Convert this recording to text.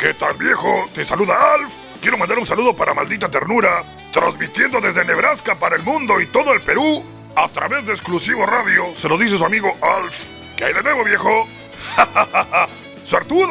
¿Qué tal viejo? Te saluda Alf. Quiero mandar un saludo para Maldita Ternura, transmitiendo desde Nebraska para el mundo y todo el Perú a través de Exclusivo Radio. Se lo dice su amigo Alf. ¿Qué hay de nuevo viejo? ¡Sartudo!